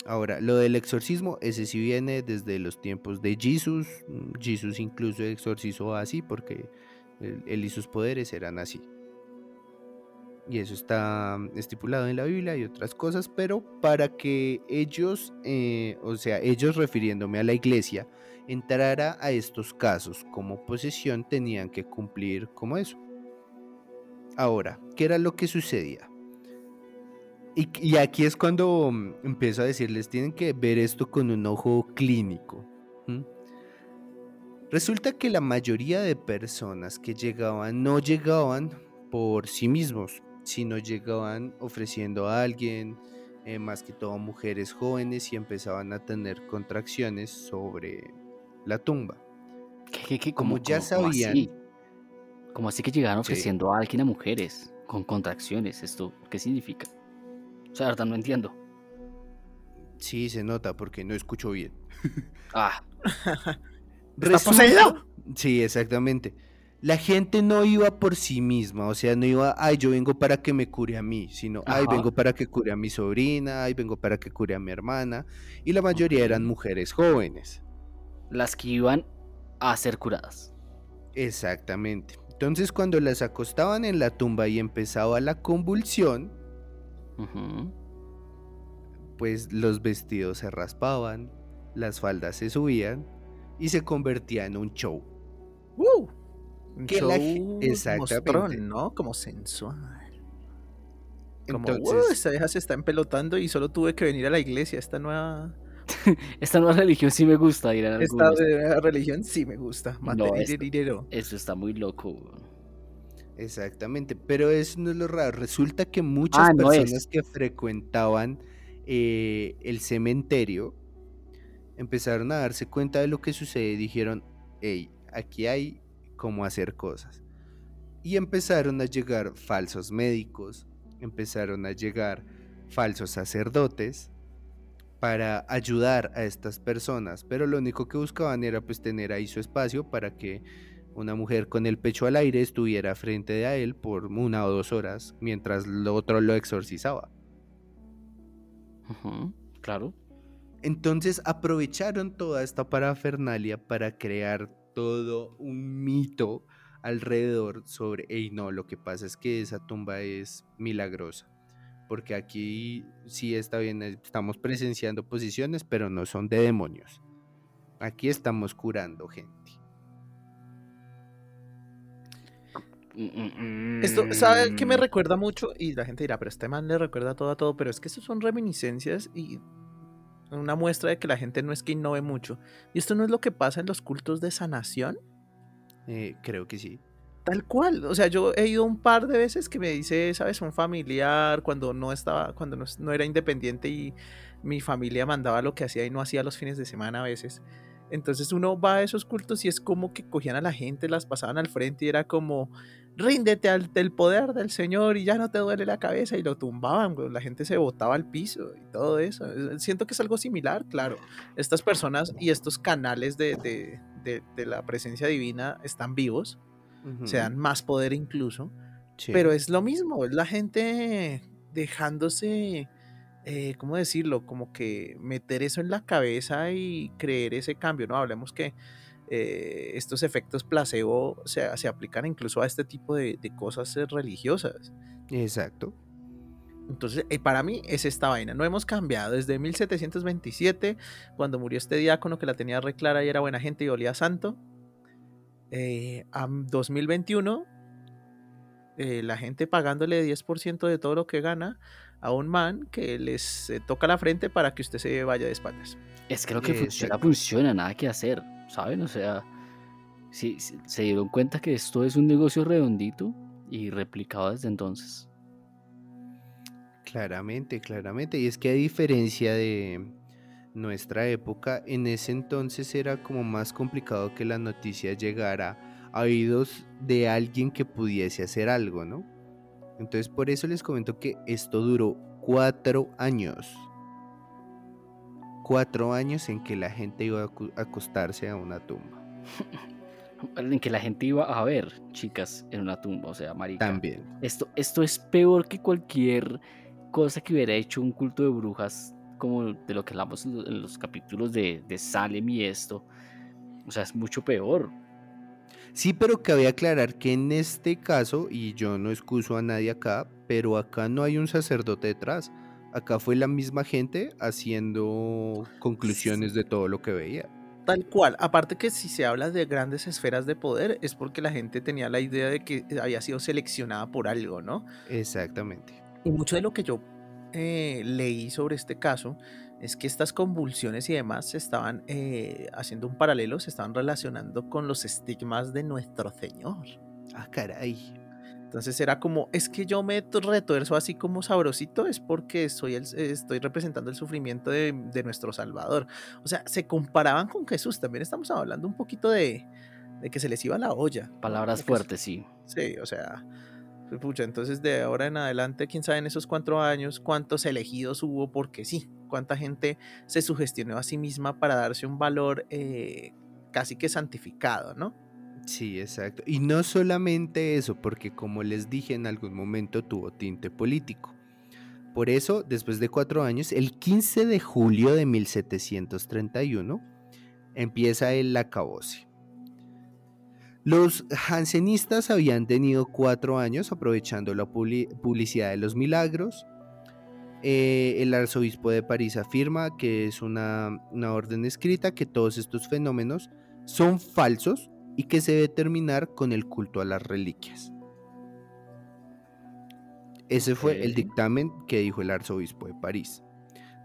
Ahora, lo del exorcismo, ese sí viene desde los tiempos de Jesús. mm, Jesús incluso exorcizó así porque él, y sus poderes eran así. Y eso está mm, estipulado en la Biblia y otras cosas, pero para que ellos, eh, o sea, ellos refiriéndome a la iglesia, entrara a estos casos como posesión, tenían que cumplir como eso. Ahora, ¿qué era lo que sucedía? Y, aquí es cuando mm, empiezo a decirles, tienen que ver esto con un ojo clínico. Resulta que la mayoría de personas que llegaban no llegaban por sí mismos, sino llegaban ofreciendo a alguien, eh, más que todo mujeres jóvenes, y empezaban a tener contracciones sobre la tumba. ¿Qué, qué, qué? Como ya sabían. así? Como así que llegaron Sí. ofreciendo a alguien a mujeres con contracciones? ¿Esto qué significa? O sea, verdad no entiendo. Sí, se nota porque no escucho bien. Ah, ¿Está poseído? Sí, exactamente. La gente no iba por sí misma, o sea, no iba, ay, yo vengo para que me cure a mí, sino, ay, vengo para que cure a mi sobrina, ay, vengo para que cure a mi hermana, y la mayoría eran mujeres jóvenes. las que iban a ser curadas. Exactamente. Entonces, cuando las acostaban en la tumba y empezaba la convulsión, pues los vestidos se raspaban, las faldas se subían y se convertía en un show. ¡Uh! Un Que la show ge- exactamente. mostrón, ¿no? Como sensual. Como, Entonces- "Uy, esta vieja se está empelotando y solo tuve que venir a la iglesia. Esta nueva, Esta nueva religión sí me gusta, dirán esta algunos. nueva religión sí me gusta. No, esto- dinero. Eso está muy loco. Exactamente, pero eso no es lo raro. Resulta que muchas Ah, no es. personas que frecuentaban eh, el cementerio empezaron a darse cuenta de lo que sucede y dijeron, hey, aquí hay cómo hacer cosas. Y empezaron a llegar falsos médicos, empezaron a llegar falsos sacerdotes para ayudar a estas personas, pero lo único que buscaban era pues tener ahí su espacio para que una mujer con el pecho al aire estuviera frente a él por una o dos horas mientras lo otro lo exorcizaba. Claro. Entonces aprovecharon toda esta parafernalia para crear todo un mito alrededor sobre, hey, no, lo que pasa es que esa tumba es milagrosa. Porque aquí sí está bien, eh, estamos presenciando posiciones, pero no son de demonios. Aquí estamos curando gente. Esto, ¿sabe qué me recuerda mucho? Y la gente dirá, pero este man le recuerda todo a todo, pero es que estos son reminiscencias y una muestra de que la gente no es que innove mucho. Y esto no es lo que pasa en los cultos de sanación, Eh, creo que sí. tal cual. O sea, yo he ido un par de veces que me dice, sabes, un familiar cuando no estaba, cuando no, no era independiente y mi familia mandaba lo que hacía y no hacía los fines de semana a veces. Entonces uno va a esos cultos y es como que cogían a la gente, las pasaban al frente y era como, ríndete al el poder del Señor y ya no te duele la cabeza y lo tumbaban, la gente se botaba al piso y todo eso. Eh, Siento que es algo similar, claro. Estas personas y estos canales de, de- de- de la presencia divina están vivos, se dan más poder incluso, Sí. pero es lo mismo, es la gente dejándose, eh, ¿cómo decirlo? Como que meter eso en la cabeza y creer ese cambio, ¿no? Hablemos que eh, estos efectos placebo se, se aplican incluso a este tipo de, de cosas eh, religiosas. Exacto. Entonces, eh, para mí es esta vaina. No hemos cambiado desde 1727, cuando murió este diácono que la tenía re clara y era buena gente y olía a santo, eh, a 2021, eh, la gente pagándole 10% de todo lo que gana a un man que les eh, toca la frente para que usted se vaya de espaldas. Es que lo que funciona, funciona, nada que hacer, ¿saben? O sea, sí, se dieron cuenta que esto es un negocio redondito y replicado desde entonces. Claramente, claramente. Y es que a diferencia de nuestra época, en ese entonces era como más complicado que la noticia llegara a oídos de alguien que pudiese hacer algo, ¿no? Entonces por eso les comento que esto duró cuatro años. Cuatro años en que la gente iba a acostarse a una tumba. En que la gente iba a ver chicas en una tumba, o sea, marica. También. Esto, esto es peor que cualquier cosa que hubiera hecho un culto de brujas, como de lo que hablamos en los capítulos de, de Salem y esto. O sea, es mucho peor. Sí, pero cabe aclarar que en este caso, y yo no excuso a nadie acá, pero acá no hay un sacerdote detrás. Acá fue la misma gente haciendo conclusiones de todo lo que veía. Tal cual. Aparte que si se habla de grandes esferas de poder es porque la gente tenía la idea de que había sido seleccionada por algo, ¿no? Exactamente. Y mucho de lo que yo eh, leí sobre este caso es que estas convulsiones y demás se estaban eh, haciendo un paralelo, se estaban relacionando con los estigmas de nuestro Señor. Ah, caray. Entonces era como, es que yo me retuerzo así como sabrosito, es porque soy el, eh, estoy representando el sufrimiento de, de nuestro Salvador. O sea, se comparaban con Jesús, también estamos hablando un poquito de, de que se les iba la olla. Palabras fuertes, sí. Sí, o sea, fue pucha, entonces de ahora en adelante, quién sabe en esos cuatro años cuántos elegidos hubo porque sí, cuánta gente se sugestionó a sí misma para darse un valor eh, casi que santificado, ¿no? Sí, exacto. Y no solamente eso, porque como les dije en algún momento tuvo tinte político. Por eso, después de cuatro años, el 15 de julio de 1731, empieza el acabose. Los jansenistas habían tenido cuatro años aprovechando la publi- publicidad de los milagros. Eh, el arzobispo de París afirma que es una orden escrita que todos estos fenómenos son falsos y que se debe terminar con el culto a las reliquias. Ese fue el dictamen que dijo el arzobispo de París.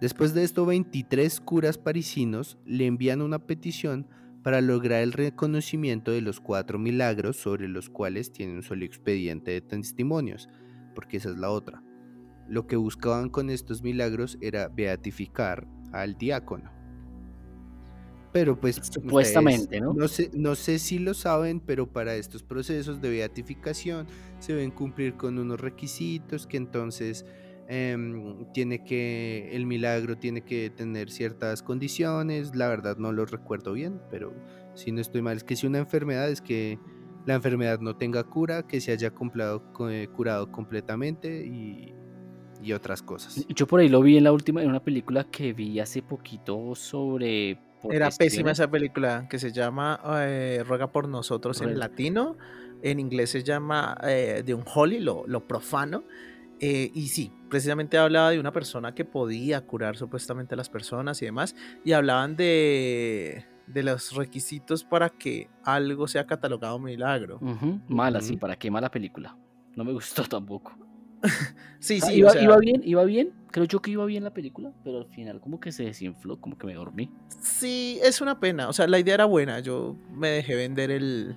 Después de esto, 23 curas parisinos le envían una petición para lograr el reconocimiento de los cuatro milagros sobre los cuales tiene un solo expediente de testimonios, porque esa es la otra. Lo que buscaban con estos milagros era beatificar al diácono. Pero pues ustedes Supuestamente, ¿no? No sé, no sé si lo saben, pero para estos procesos de beatificación se deben cumplir con unos requisitos que entonces em, tiene que, el milagro tiene que tener ciertas condiciones. La verdad no lo recuerdo bien, pero si no estoy mal, es que si una enfermedad es que la enfermedad no tenga cura, que se haya co- eh, curado completamente y, y otras cosas. Yo por ahí lo vi en la última, en una película que vi hace poquito sobre. Era pésima esa película que se llama eh, Ruega por nosotros en latino. En inglés se llama eh, The Unholy, lo, lo profano. Eh, y sí, precisamente hablaba de una persona que podía curar supuestamente a las personas y demás. Y hablaban de, de los requisitos para que algo sea catalogado milagro. Ujú, Mala, sí, para qué mala película. No me gustó tampoco. Sí, Ah, sí, iba, o sea, iba bien, iba bien. Creo yo que iba bien la película, pero al final como que se desinfló, como que me dormí. Sí, es una pena. O sea, la idea era buena. Yo me dejé vender el.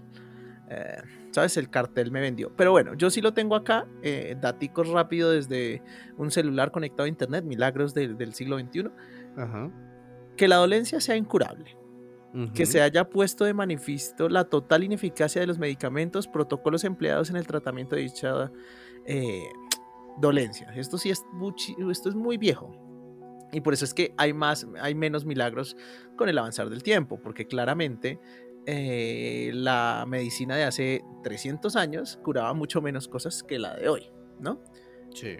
eh, ¿Sabes? El cartel me vendió. Pero bueno, yo sí lo tengo acá. Eh, daticos rápido desde un celular conectado a internet. Milagros del- del siglo XXI. Ajá. Que la dolencia sea incurable. Que se haya puesto de manifiesto la total ineficacia de los medicamentos, protocolos empleados en el tratamiento de dicha eh, dolencia. Esto sí es esto es muy viejo. Y por eso es que hay más, hay menos milagros con el avanzar del tiempo, porque claramente eh, la medicina de hace 300 años curaba mucho menos cosas que la de hoy, ¿no? Sí.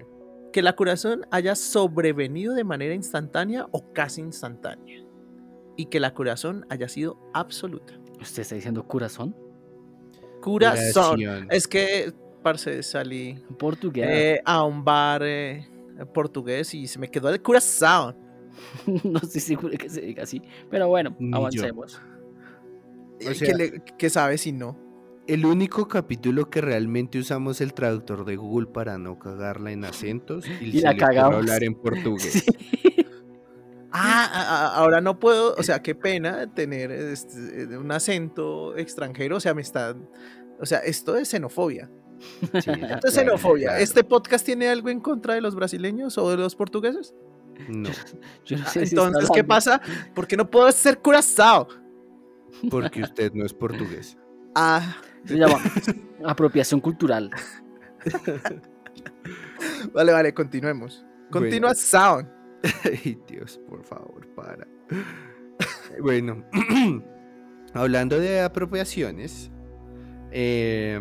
Que la curación haya sobrevenido de manera instantánea o casi instantánea. Y que la curación haya sido absoluta. ¿Usted está diciendo? Corazón. Curación. Es que, parce, salí portugués. eh, a un bar eh, portugués y se me quedó el corazón. no estoy seguro que se diga así. Pero bueno, Ni avancemos. O ¿Y sea- ¿Qué, le- qué sabe si no? El único capítulo que realmente usamos el traductor de Google para no cagarla en acentos y, Y se la cagamos. hablar en portugués. Sí. Ah, ah, ah, ahora no puedo, o sea, qué pena tener este, un acento extranjero, o sea, me está, o sea, esto es xenofobia. Sí, Esto es xenofobia. claro. ¿Este podcast tiene algo en contra de los brasileños o de los portugueses? No, Yo no Ah, sé si está Entonces, ¿qué pasa? ¿Por qué no puedo ser curazao? porque usted no es portugués. Ah, Se llama apropiación cultural. vale, vale, continuemos. Bueno. Continúa sound. Ay, Dios, por favor, para. bueno, hablando de apropiaciones, eh,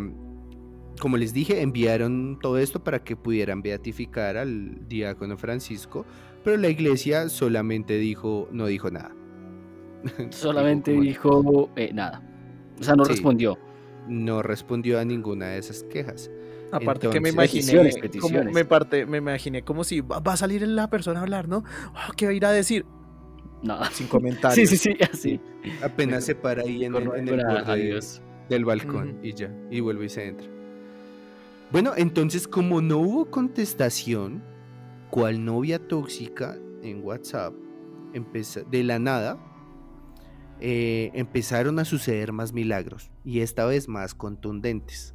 como les dije, enviaron todo esto para que pudieran beatificar al diácono Francisco, pero la iglesia solamente dijo, no dijo nada. Solamente Dijo eh, nada. O sea, no Sí. respondió. no respondió a ninguna de esas quejas. Aparte que me imaginé, Peticiones, como, me, parte, me imaginé como si va, va a salir la persona a hablar, ¿no? Oh, ¿Qué va a ir a decir? Nada. Sin comentarios. Sí, sí, sí, así. Apenas se para ahí en, el- en el Correcto, borde del balcón y ya, y vuelve y se entra. Bueno, entonces como no hubo contestación, cual novia tóxica en WhatsApp, de la nada, eh, empezaron a suceder más milagros y esta vez más contundentes,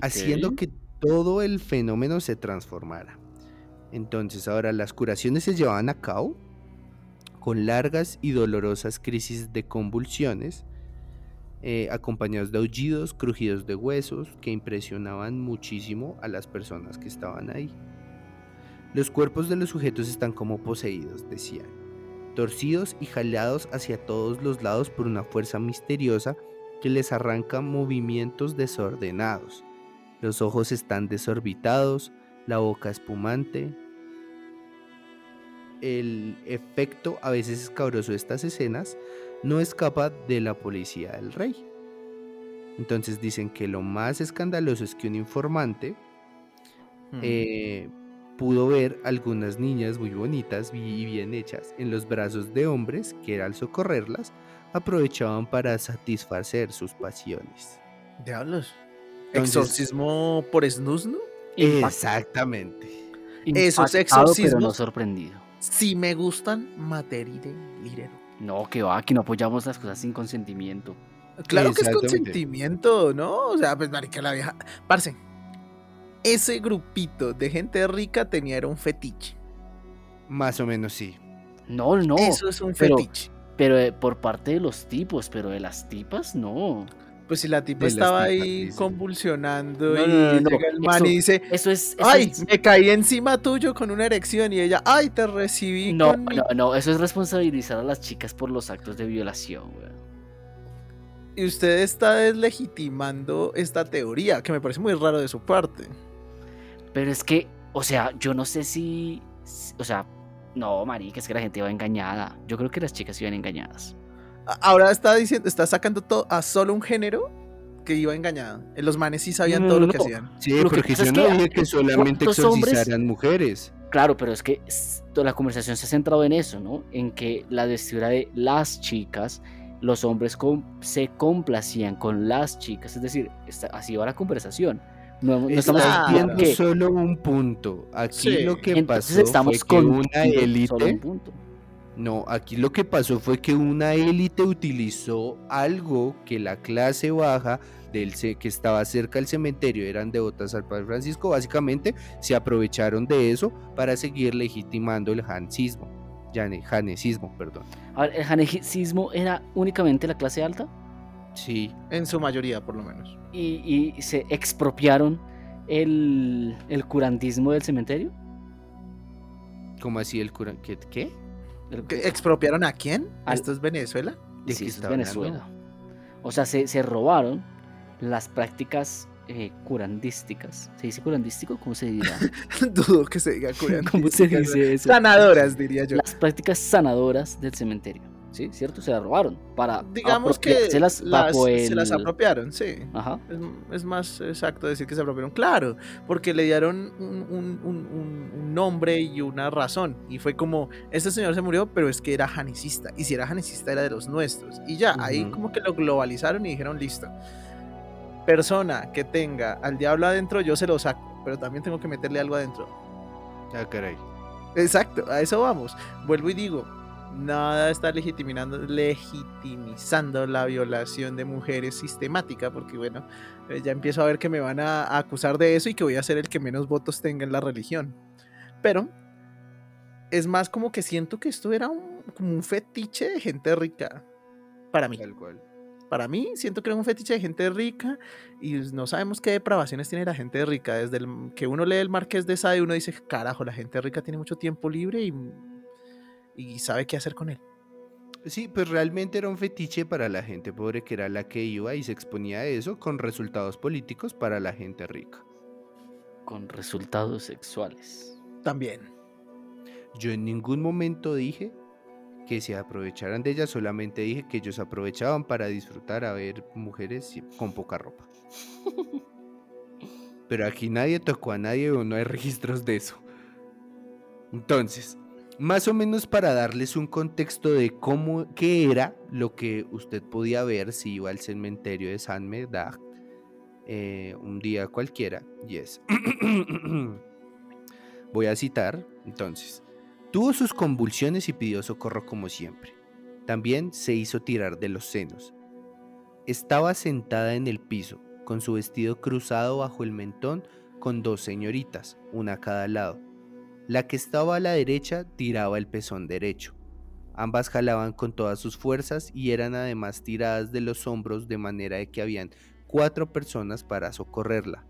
haciendo que todo el fenómeno se transformara. Entonces ahora las curaciones se llevaban a cabo con largas y dolorosas crisis de convulsiones, eh, acompañados de aullidos, crujidos de huesos que impresionaban muchísimo a las personas que estaban ahí. Los cuerpos de los sujetos están como poseídos, decían, torcidos y jalados hacia todos los lados por una fuerza misteriosa que les arranca movimientos desordenados. Los ojos están desorbitados, la boca espumante. El efecto a veces escabroso de estas escenas no escapa de la policía del rey. Entonces dicen que lo más escandaloso es que un informante Mm. eh, pudo ver algunas niñas muy bonitas y bien hechas en los brazos de hombres que al socorrerlas aprovechaban para satisfacer sus pasiones. Diablos. Entonces- Exorcismo por snusno. Exactamente. Eso es impactado, Pero exorcismo. no sorprendido. Si me gustan, materire lirero. No, que va, que no apoyamos las cosas sin consentimiento. Claro que es consentimiento, ¿no? O sea, pues marica la vieja. Parce, ese grupito de gente rica tenía era un fetiche. Más o menos sí. No, no. Eso es un pero- fetiche. Pero eh, por parte de los tipos, pero de las tipas, no. Pues si la tipa estaba ahí convulsionando No, y no, no, llega el man eso- y dice, Eso es. eso ay, es- me caí encima tuyo con una erección y ella, ay, te recibí No, con mi-". no, no, eso es responsabilizar a las chicas por los actos de violación, weón. Y usted está deslegitimando esta teoría, que me parece muy raro de su parte. Pero es que, o sea, yo no sé si. O sea, no, marica, es que la gente iba engañada. Yo creo que las chicas iban engañadas. Ahora está diciendo, está sacando todo a solo un género que iba engañado. Los manes sí sabían No, todo lo que hacían. Sí, Lo que porque pasa yo es no que, dije que solamente ¿cuántos hombres- exorcizaran mujeres. Claro, pero es que toda la conversación se ha centrado en eso, ¿no? En que la vestidura de las chicas, los hombres com- se complacían con las chicas. Es decir, está- así va la conversación. No, no Es estamos Viendo que. solo un punto. Aquí Sí. lo que Entonces pasó estamos fue que una contando élite. solo un punto. No, aquí lo que pasó fue que una élite utilizó algo que la clase baja del que estaba cerca del cementerio eran devotas al Padre Francisco, básicamente se aprovecharon de eso para seguir legitimando el jansismo, jane- janesismo, perdón. A ver, ¿el janesismo era únicamente la clase alta? Sí, En su mayoría, por lo menos. Y, y se expropiaron el, el curantismo del cementerio. como así el cura, ¿qué? ¿Expropiaron a quién? Al- ¿Esto es Venezuela? ¿De sí, eso es hablando? Venezuela. O sea, se, se robaron las prácticas eh, curandísticas. ¿Se dice curandístico? ¿Cómo se dirá? Dudo que se diga ¿Cómo se dice eso? Sanadoras, diría yo. Las prácticas sanadoras del cementerio. ¿Sí? ¿Cierto? Se las robaron. Para Digamos que apropiárselas las- se las apropiaron, sí. Ajá. Es, es más exacto decir que se apropiaron. Claro, porque le dieron un, un- un- un- un nombre y una razón. Y fue como, este señor se murió, pero es que era janicista. Y si era janicista era de los nuestros. Y ya, ahí como que lo globalizaron y dijeron, listo. Persona que tenga al diablo adentro, yo se lo saco. Pero también tengo que meterle algo adentro. Ah, caray. Exacto, a eso vamos. Vuelvo y digo, nada está legitimando, legitimizando la violación de mujeres sistemática, porque bueno, eh, ya empiezo a ver que me van a, a acusar de eso y que voy a ser el que menos votos tenga en la religión. Pero es más como que siento que esto era un, como un fetiche de gente rica. Para mí. Tal cual. Para mí, siento que era un fetiche de gente rica y no sabemos qué depravaciones tiene la gente rica. Desde el, que uno lee el Marqués de Sade, uno dice, carajo, la gente rica tiene mucho tiempo libre y, y sabe qué hacer con él. Sí, pues realmente era un fetiche para la gente pobre que era la que iba y se exponía a eso con resultados políticos para la gente rica. Con resultados sexuales. También. Yo en ningún momento dije que se aprovecharan de ellas, solamente dije que ellos aprovechaban para disfrutar a ver mujeres con poca ropa. Pero aquí nadie tocó a nadie o no hay registros de eso. Entonces, más o menos para darles un contexto de cómo, qué era lo que usted podía ver si iba al cementerio de San Medard eh, un día cualquiera, y es, voy a citar, entonces, tuvo sus convulsiones y pidió socorro como siempre. También se hizo tirar de los senos. Estaba sentada en el piso, con su vestido cruzado bajo el mentón, con dos señoritas, una a cada lado. La que estaba a la derecha tiraba el pezón derecho. Ambas jalaban con todas sus fuerzas y eran además tiradas de los hombros de manera de que habían cuatro personas para socorrerla.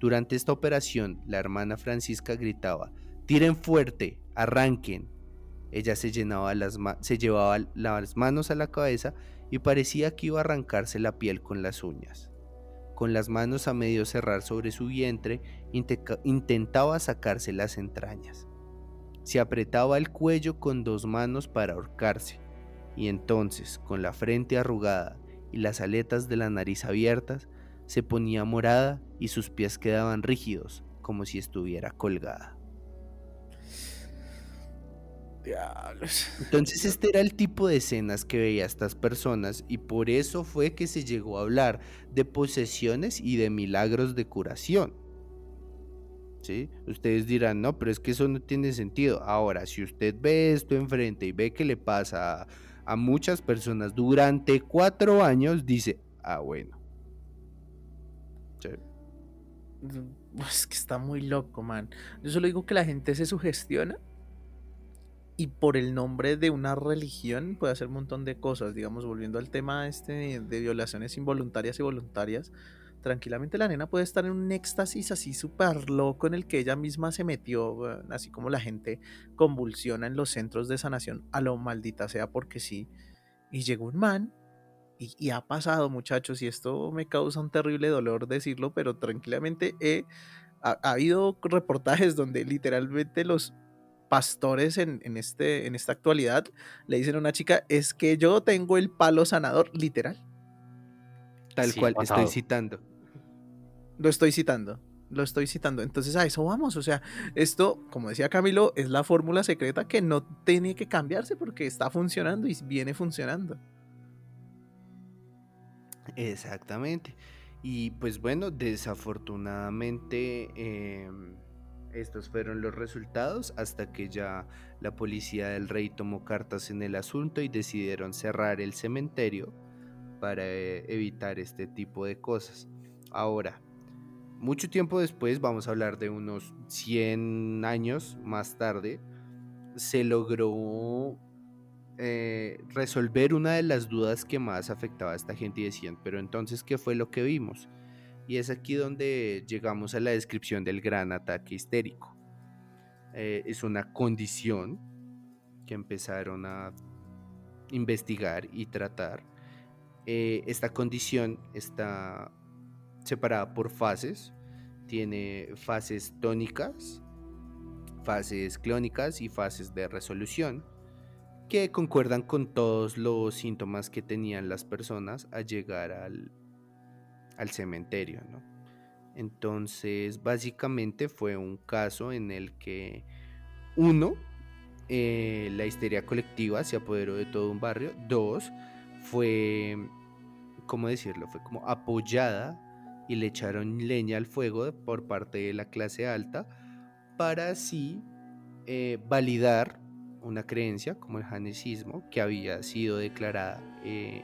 Durante esta operación, la hermana Francisca gritaba, tiren fuerte, arranquen. Ella se, llenaba las se llevaba las manos a la cabeza y parecía que iba a arrancarse la piel con las uñas. Con las manos a medio cerrar sobre su vientre, intentaba sacarse las entrañas. Se apretaba el cuello con dos manos para ahorcarse, y entonces, con la frente arrugada y las aletas de la nariz abiertas, se ponía morada y sus pies quedaban rígidos, como si estuviera colgada. Diablos. Entonces este era el tipo de escenas que veía estas personas y por eso fue que se llegó a hablar de posesiones y de milagros de curación. ¿Sí? Ustedes dirán, no, pero es que eso no tiene sentido. Ahora, si usted ve esto enfrente y ve que le pasa a, muchas personas durante cuatro años, dice, ah, bueno. Sí. Es que está muy loco, man. Yo solo digo que la gente se sugestiona y por el nombre de una religión puede hacer un montón de cosas. Digamos, volviendo al tema este de, violaciones involuntarias y voluntarias, tranquilamente la nena puede estar en un éxtasis así súper loco en el que ella misma se metió, así como la gente convulsiona en los centros de sanación a lo maldita sea porque sí. Y llegó un man y, ha pasado, muchachos, y esto me causa un terrible dolor decirlo, pero tranquilamente he- ha habido reportajes donde literalmente los pastores en, en este, en esta actualidad le dicen a una chica, es que yo tengo el palo sanador, literal. Tal Sí, cual, pasado. estoy citando. Lo estoy citando. Lo estoy citando. Entonces a eso vamos. O sea, esto, como decía Camilo, es la fórmula secreta que no tiene que cambiarse porque está funcionando y viene funcionando. Exactamente. Y pues bueno, desafortunadamente em, estos fueron los resultados hasta que ya la policía del rey tomó cartas en el asunto y decidieron cerrar el cementerio para eh, evitar este tipo de cosas. Ahora, mucho tiempo después, vamos a hablar de unos 100 años más tarde, se logró eh, resolver una de las dudas que más afectaba a esta gente y decían, pero entonces, ¿qué fue lo que vimos? Y es aquí donde llegamos a la descripción del gran ataque histérico. Eh, es una condición que empezaron a investigar y tratar. Eh, esta condición está separada por fases. Tiene fases tónicas, fases clónicas y fases de resolución que concuerdan con todos los síntomas que tenían las personas al llegar al, al cementerio, ¿no? Entonces, básicamente fue un caso en el que, uno, eh, la histeria colectiva se apoderó de todo un barrio. Dos, fue, ¿cómo decirlo? Fue como apoyada y le echaron leña al fuego por parte de la clase alta para así eh, validar una creencia como el janesismo que había sido declarada eh,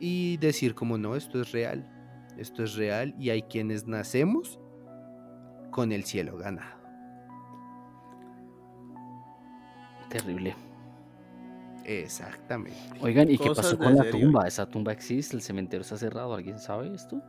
y decir como no, esto es real, esto es real y hay quienes nacemos con el cielo ganado. Terrible. Exactamente. Oigan, ¿y qué pasó con la serio. tumba? ¿Esa tumba existe? ¿El cementerio está cerrado? ¿Alguien sabe esto?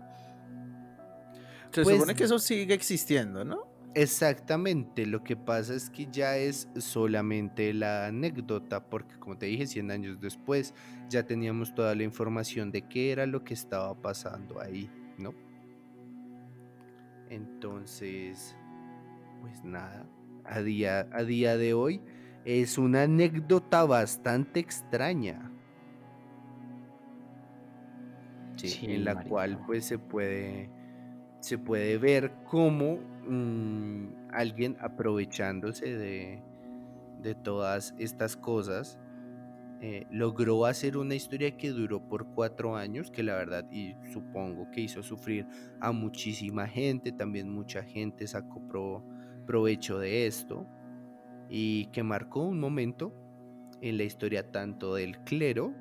Se Pues- supone que eso sigue existiendo, ¿no? Exactamente, lo que pasa es que ya es solamente la anécdota, porque como te dije, 100 años después ya teníamos toda la información de qué era lo que estaba pasando ahí, ¿no? Entonces, pues nada, a día, a día de hoy es una anécdota bastante extraña. Sí, Sí, en la cual pues se puede se puede ver cómo mm, alguien aprovechándose de, de todas estas cosas eh, logró hacer una historia que duró por cuatro años, que la verdad, y supongo que hizo sufrir a muchísima gente, también mucha gente sacó pro- provecho de esto, y que marcó un momento en la historia tanto del clero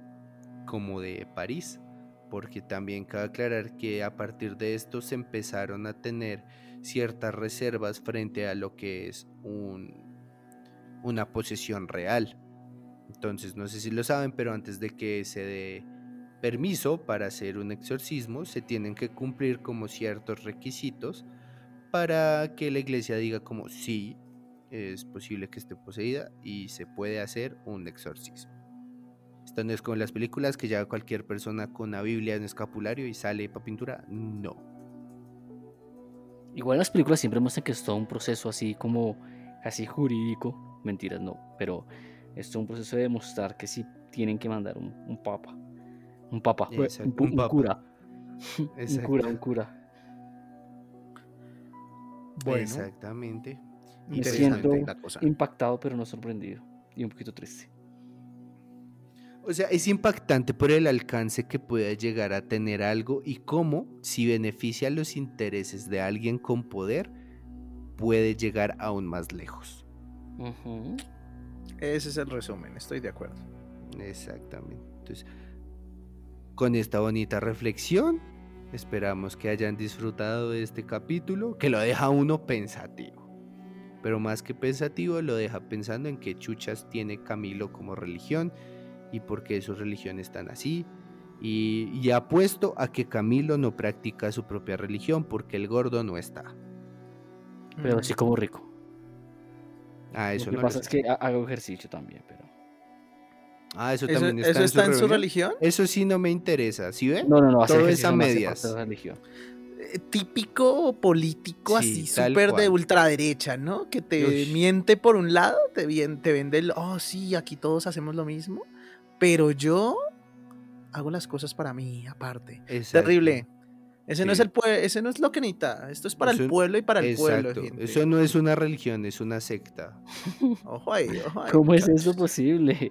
como de París porque también cabe aclarar que a partir de esto se empezaron a tener ciertas reservas frente a lo que es un, una posesión real. Entonces, no sé si lo saben, pero antes de que se dé permiso para hacer un exorcismo, se tienen que cumplir como ciertos requisitos para que la iglesia diga como sí, es posible que esté poseída y se puede hacer un exorcismo. Esto no es como en las películas que llega cualquier persona con una Biblia en escapulario y sale para pintura. No. Igual las películas siempre muestran que es todo un proceso así como casi jurídico. Mentiras, no. Pero es todo un proceso de demostrar que sí tienen que mandar un, un papa. Un papa. un, Exacto, pu- un un papa. cura. un cura, un cura. Bueno, Exactamente. Me Interesante siento la cosa. impactado, pero no sorprendido. Y un poquito triste. O sea, es impactante por el alcance que pueda llegar a tener algo y cómo, si beneficia los intereses de alguien con poder, puede llegar aún más lejos. Ese es el resumen, estoy de acuerdo. Exactamente. Entonces, con esta bonita reflexión, esperamos que hayan disfrutado de este capítulo, que lo deja uno pensativo. Pero más que pensativo, lo deja pensando en qué chuchas tiene Camilo como religión y por qué sus religiones están así. Y, y apuesto a que Camilo no practica su propia religión porque el gordo no está. Pero Mm. sí como rico. Ah, eso Lo que no lo pasa es que ha- hago ejercicio también, pero... Ah, eso, ¿Eso, también eso está, está en su religión? Eso sí no me interesa, ¿sí ve? No, no, no, hacer Todo es a no medias. la religión. Eh, Típico político Sí, así, súper de ultraderecha, ¿no? Que te miente por un lado, te, te vende el, oh sí, aquí todos hacemos lo mismo, pero yo hago las cosas para mí, aparte. Exacto. Terrible. Ese no es el ese no es lo que necesita. Esto es para el pueblo y para el pueblo, gente. Eso no es una religión, es una secta. Ojo ahí, ojo ahí. ¿Cómo es eso posible?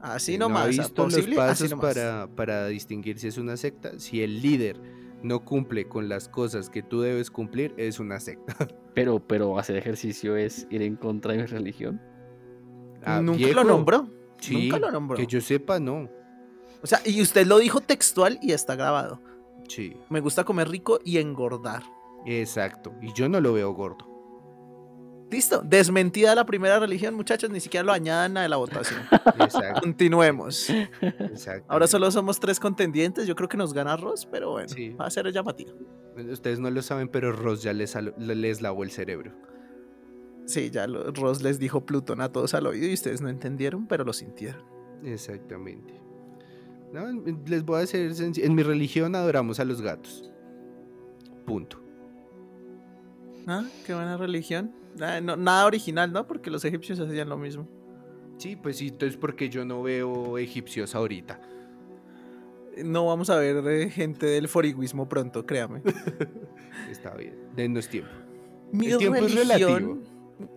Así ¿No ha nomás. visto los pasos nomás. para, para distinguir si es una secta? Si el líder no cumple con las cosas que tú debes cumplir, es una secta. Pero, pero hacer ejercicio es ir en contra de mi religión. Ah, Nunca viejo, lo nombró. Sí, Nunca lo nombró. Que yo sepa, no. O sea, y usted lo dijo textual y está grabado. Sí, Me gusta comer rico y engordar. exacto. Y yo no lo veo gordo. Listo. Desmentida la primera religión, muchachos. Ni siquiera lo añadan a la votación. Exacto. Continuemos. exacto. Ahora solo somos tres contendientes. Yo creo que nos gana Ross, pero bueno, Sí. va a ser llamativo. Ustedes no lo saben, pero Ross ya les, les lavó el cerebro. Sí, ya lo- Ross les dijo Plutón a todos al oído y ustedes no entendieron, pero lo sintieron. Exactamente. No, les voy a hacer senc- En mi religión adoramos a los gatos. Punto. Ah, qué buena religión. Ah, no- nada original, ¿no? Porque los egipcios hacían lo mismo. Sí, pues sí, entonces porque yo no veo egipcios ahorita. No vamos a ver eh, gente del foriguismo pronto, créame. Está bien, denos tiempo. Mi El tiempo es religión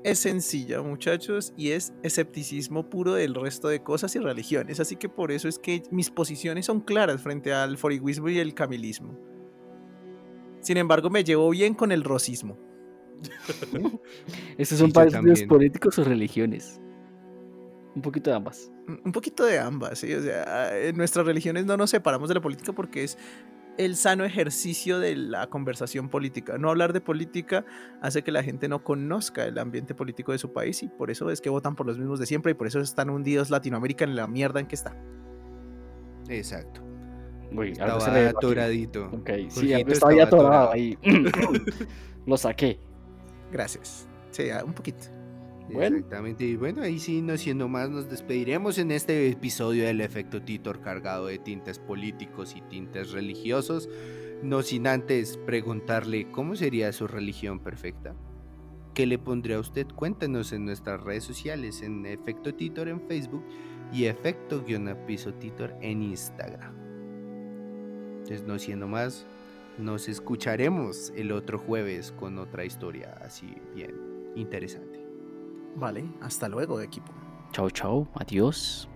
es sencilla, muchachos, y es escepticismo puro del resto de cosas y religiones. Así que por eso es que mis posiciones son claras frente al foriguismo y el camilismo. Sin embargo, me llevo bien con el rosismo. ¿Estos son partidos políticos o religiones? Un poquito de ambas. Un un poquito de ambas, ¿sí? O sea, en nuestras religiones no nos separamos de la política porque es el sano ejercicio de la conversación política. No hablar de política hace que la gente no conozca el ambiente político de su país y por eso es que votan por los mismos de siempre y por eso están hundidos Latinoamérica en la mierda en que está. Exacto. Uy, se Estaba le aquí. atoradito. Ok, sí, Jorgito estaba atorado. ahí. Lo saqué. Gracias. Sí, ah, un poquito. Exactamente. Y bueno, ahí sí, no siendo más, nos despediremos en este episodio del efecto Titor cargado de tintes políticos y tintes religiosos. No sin antes preguntarle cómo sería su religión perfecta. ¿Qué le pondría a usted? Cuéntenos en nuestras redes sociales, en Efecto Titor en Facebook y Efecto-Piso Titor en Instagram. Entonces, no siendo más, nos escucharemos el otro jueves con otra historia así bien interesante. Vale, hasta luego equipo. Chao, chao, adiós.